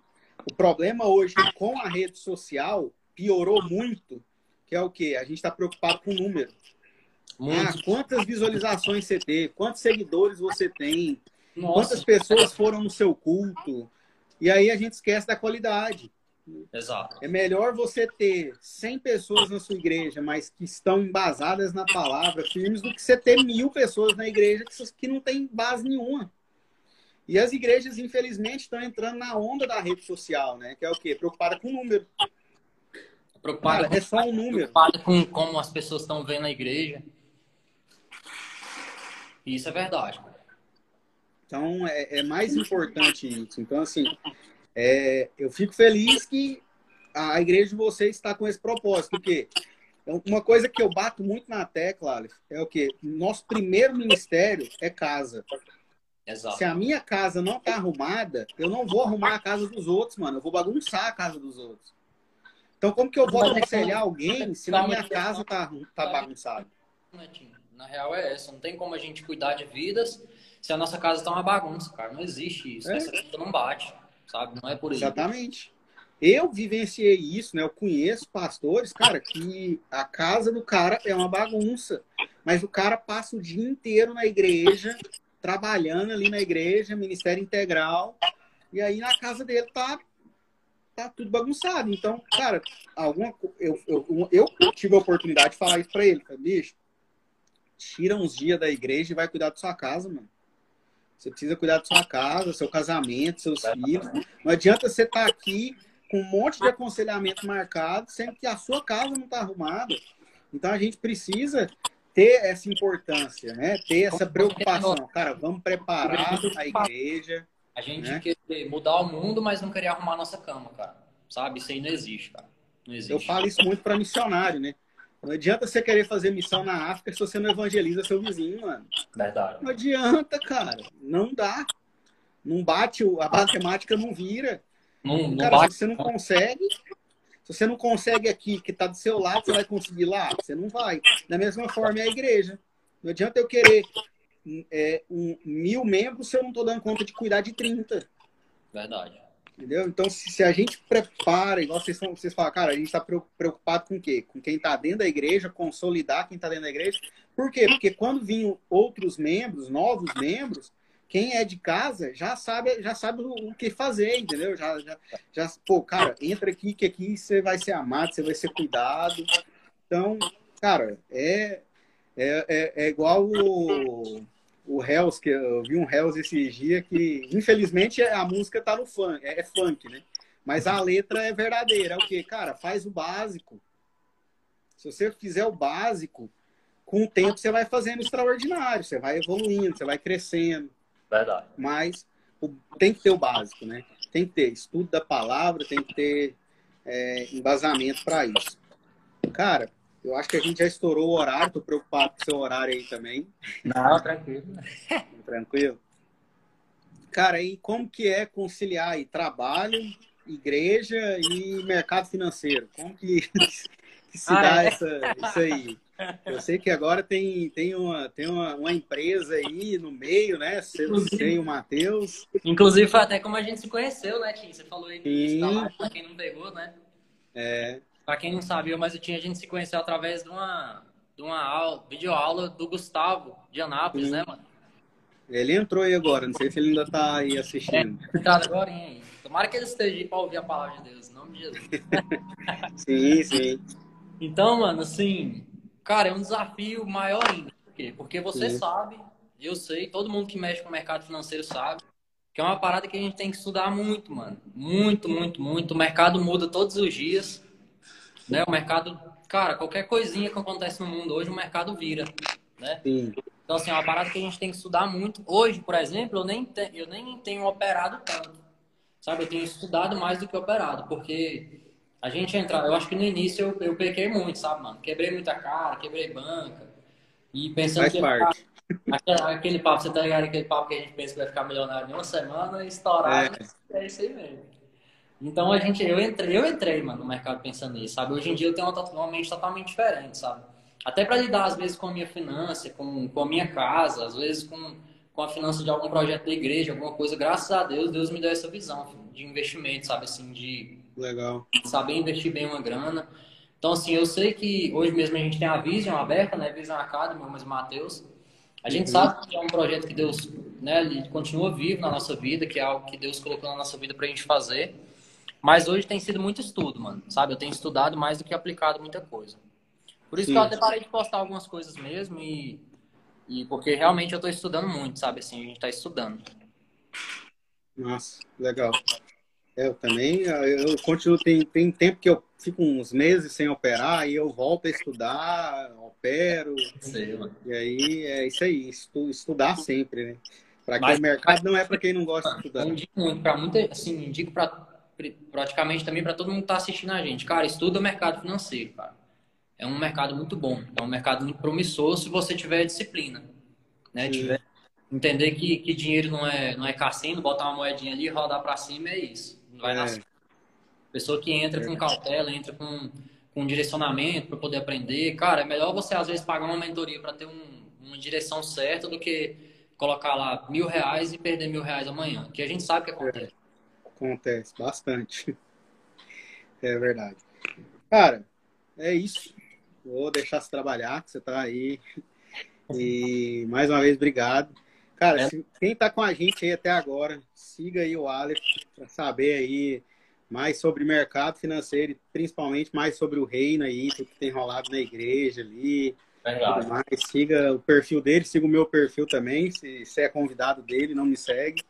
O problema hoje com a rede social piorou muito, que é o quê? A gente está preocupado com o número. Ah, quantas visualizações você teve? Quantos seguidores você tem? Nossa. Quantas pessoas foram no seu culto? E aí a gente esquece da qualidade. Exato. É melhor você ter 100 pessoas na sua igreja, mas que estão embasadas na palavra, firmes, do que você ter mil pessoas na igreja que, não tem base nenhuma. E as igrejas, infelizmente, estão entrando na onda da rede social, né? Que é o quê? Preocupada com o número. Preocupada Cara, é só um número. Preocupada com como as pessoas estão vendo a igreja. Isso é verdade. Então, é, é mais importante isso. Então, assim, é, eu fico feliz que a igreja de vocês está com esse propósito, porque uma coisa que eu bato muito na tecla, Alex, é o que nosso primeiro ministério é casa. Exato. Se a minha casa não tá arrumada, eu não vou arrumar a casa dos outros, mano. Eu vou bagunçar a casa dos outros. Então, como que eu vou aconselhar alguém se na minha casa tá, tá bagunçado? Na real é essa. Não tem como a gente cuidar de vidas se a nossa casa tá uma bagunça, cara. Não existe isso. É. Essa conta não bate, sabe? Não é por isso. Exatamente. Eu vivenciei isso, né? Eu conheço pastores, cara, que a casa do cara é uma bagunça. Mas o cara passa o dia inteiro na igreja, trabalhando ali na igreja, ministério integral. E aí na casa dele tá tá tudo bagunçado. Então, cara, alguma eu, eu, eu tive a oportunidade de falar isso para ele, cara, bicho, tira uns dias da igreja e vai cuidar da sua casa, mano. Você precisa cuidar da sua casa, seu casamento, seus filhos. Não adianta você estar tá aqui com um monte de aconselhamento marcado, sendo que a sua casa não está arrumada. Então a gente precisa ter essa importância, né? Ter essa preocupação. Cara, vamos preparar a igreja. A gente né? quer mudar o mundo, mas não querer arrumar a nossa cama, cara. Sabe? Isso aí não existe, cara. Não existe. Eu falo isso muito para missionário, né? Não adianta você querer fazer missão na África se você não evangeliza seu vizinho, mano. Verdade. Não adianta, cara. Não dá. Não bate, a matemática não vira. Não, não cara, bate. se você não consegue, se você não consegue aqui, que está do seu lado, você vai conseguir lá? Você não vai. Da mesma forma é a igreja. Não adianta eu querer é, um, mil membros se eu não estou dando conta de cuidar de 30. Verdade. Entendeu? Então, se, se, a gente prepara, igual vocês, são, vocês falam, cara, a gente está preocupado com o quê? Com quem está dentro da igreja, consolidar quem está dentro da igreja. Por quê? Porque quando vinham outros membros, novos membros, quem é de casa já sabe, já sabe o, que fazer, entendeu? Já, já, já, pô, cara, entra aqui que aqui você vai ser amado, você vai ser cuidado. Então, cara, é, é, é, é igual o o Hells, que eu vi um Hells esse dia que, infelizmente, a música tá no funk, é, é funk, né? Mas a letra é verdadeira. É o quê? Cara, faz o básico. Se você fizer o básico, com o tempo você vai fazendo extraordinário, você vai evoluindo, você vai crescendo. Verdade. Mas tem que ter o básico, né? Tem que ter estudo da palavra, tem que ter é, embasamento para isso. Cara, Eu acho que a gente já estourou o horário, tô preocupado com o seu horário aí também. Não, tranquilo. (laughs) tranquilo. Cara, e como que é conciliar aí trabalho, igreja e mercado financeiro? Como que, (laughs) que se ah, dá é? essa, isso aí? Eu sei que agora tem, tem, uma, tem uma, uma empresa aí no meio, né? Você e o Matheus. Inclusive, foi até como a gente se conheceu, né, Tim? Você falou aí no pra quem não pegou, né? É. Pra quem não sabia, mas o Tim, a gente se conheceu através de uma, de uma aula, videoaula do Gustavo, de Anápolis, Sim. né, mano? Ele entrou aí agora, não sei se ele ainda tá aí assistindo. É, tá agora aí. Tomara que ele esteja aí pra ouvir a palavra de Deus, em nome de Jesus. (laughs) sim, sim. Então, mano, assim, cara, é um desafio maior ainda. Por quê? Porque você sim. sabe, eu sei, todo mundo que mexe com o mercado financeiro sabe, que é uma parada que a gente tem que estudar muito, mano. Muito, muito, muito. O mercado muda todos os dias. Né? O mercado, cara, qualquer coisinha que acontece no mundo hoje, o mercado vira. Né? Sim. Então, assim, é uma parada que a gente tem que estudar muito. Hoje, por exemplo, eu nem, te, eu nem tenho operado tanto. Sabe, eu tenho estudado mais do que operado, porque a gente entra. Eu acho que no início eu, eu pequei muito, sabe, mano? Quebrei muita cara, quebrei banca. E pensando Faz que. Parte. Aquele, aquele papo, você tá ligado? Aquele papo que a gente pensa que vai ficar milionário em uma semana e estourar. É. é isso aí mesmo. Então a gente, eu entrei, eu entrei, mano, no mercado pensando nisso, sabe? Hoje em dia eu tenho uma, uma mente totalmente diferente, sabe? Até para lidar, às vezes, com a minha finança, com, com a minha casa, às vezes com, com a finança de algum projeto da igreja, alguma coisa. Graças a Deus, Deus me deu essa visão filho, de investimento, sabe? Assim, de Legal. saber investir bem uma grana. Então, assim, eu sei que hoje mesmo a gente tem a Vision aberta, né? Vision Academy, mas Matheus. A gente uhum. sabe que é um projeto que Deus, né, ele continua vivo na nossa vida, que é algo que Deus colocou na nossa vida para a gente fazer. Mas hoje tem sido muito estudo, mano, sabe? Eu tenho estudado mais do que aplicado muita coisa. Por isso Sim. que eu até parei de postar algumas coisas mesmo e, e porque realmente eu estou estudando muito, sabe? Assim, a gente está estudando. Nossa, legal. Eu também, eu continuo, tem, tem tempo que eu fico uns meses sem operar e eu volto a estudar, opero. Sei, e aí é isso aí, estu, estudar sempre, né? Para quem o mercado não é para quem não gosta de estudar. Eu indico muito, para muita, assim, indico para praticamente também para todo mundo que está assistindo a gente. Cara, estuda o mercado financeiro, cara é um mercado muito bom, é um mercado muito promissor se você tiver disciplina, né? Tiver, entender que, que dinheiro não é não é cassino, botar uma moedinha ali, rodar para cima é isso, não vai é. nascer. Pessoa que entra é. com cautela, entra com, com direcionamento para poder aprender, cara, é melhor você às vezes pagar uma mentoria para ter um, uma direção certa do que colocar lá mil reais e perder mil reais amanhã, que a gente sabe que acontece. É. Acontece bastante. (laughs) É verdade. Cara, é isso. Vou deixar você trabalhar, que você está aí. E mais uma vez, obrigado. Cara, é. se, quem está com a gente aí até agora, siga aí o Aleph para saber aí mais sobre mercado financeiro e principalmente mais sobre o reino aí, tudo que tem rolado na igreja ali. Verdade. Mais. Siga o perfil dele, siga o meu perfil também. Se você é convidado dele, não me segue.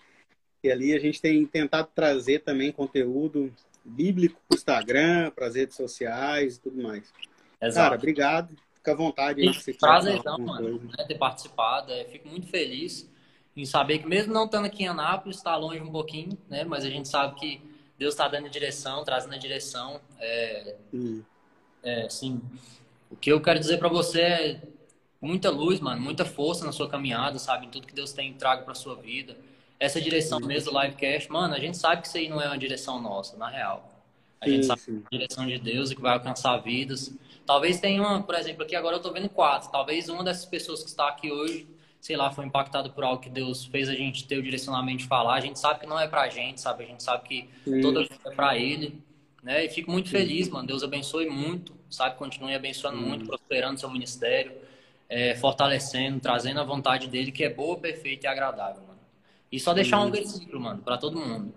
E ali a gente tem tentado trazer também conteúdo bíblico para o Instagram, para as redes sociais e tudo mais. Exato. Cara, obrigado. Fica à vontade. Você Prazerzão, mano, né, ter participado. É, fico muito feliz em saber que mesmo não estando aqui em Anápolis, está longe um pouquinho, né? Mas a gente sabe que Deus está dando direção, trazendo a direção. É, hum. é, assim, o que eu quero dizer para você é muita luz, mano, muita força na sua caminhada, sabe? Em tudo que Deus tem trago para sua vida. Essa direção mesmo do livecast, mano, a gente sabe que isso aí não é uma direção nossa, na real. A sim, gente sabe sim. que é a direção de Deus e que vai alcançar vidas. Talvez tenha uma, por exemplo, aqui agora eu estou vendo quatro. Talvez uma dessas pessoas que está aqui hoje, sei lá, foi impactada por algo que Deus fez a gente ter o direcionamento de falar. A gente sabe que não é pra gente, sabe? A gente sabe que Sim. toda é pra Ele. Né? E fico muito Sim. feliz, mano. Deus abençoe muito, sabe? Continue abençoando muito, prosperando seu ministério, é, fortalecendo, trazendo a vontade dele, que é boa, perfeita e agradável, mano. E só deixar um versículo, mano, para todo mundo.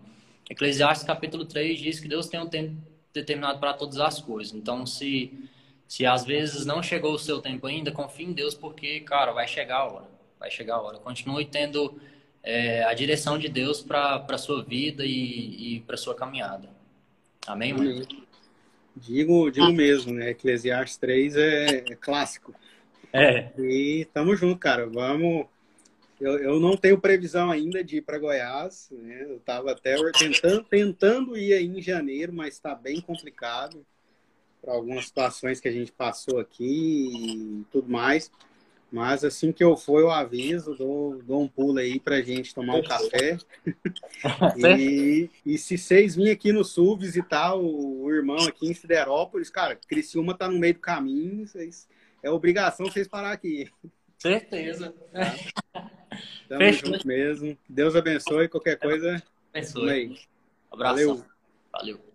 Eclesiastes capítulo 3 diz que Deus tem um tempo determinado para todas as coisas. Então, se se às vezes não chegou o seu tempo ainda, confie em Deus, porque, cara, vai chegar a hora. Vai chegar a hora. Continue tendo é, a direção de Deus para a sua vida e, e para sua caminhada. Amém, mano? Digo, digo mesmo, né? Eclesiastes 3 é, é clássico. É. E tamo junto, cara. Vamos. Eu, eu não tenho previsão ainda de ir para Goiás. Né? Eu estava até tentando, tentando ir aí em janeiro, mas está bem complicado. para algumas situações que a gente passou aqui e tudo mais. Mas assim que eu for, eu aviso, dou, dou um pulo aí pra gente tomar um café. (laughs) e, e se vocês virem aqui no sul visitar o, o, irmão aqui em Siderópolis, cara, Criciúma tá no meio do caminho, vocês, é obrigação vocês parar aqui. Certeza. Tá? Tamo junto mesmo. Deus abençoe. Qualquer coisa. Abençoe. Um abraço. Valeu. Valeu.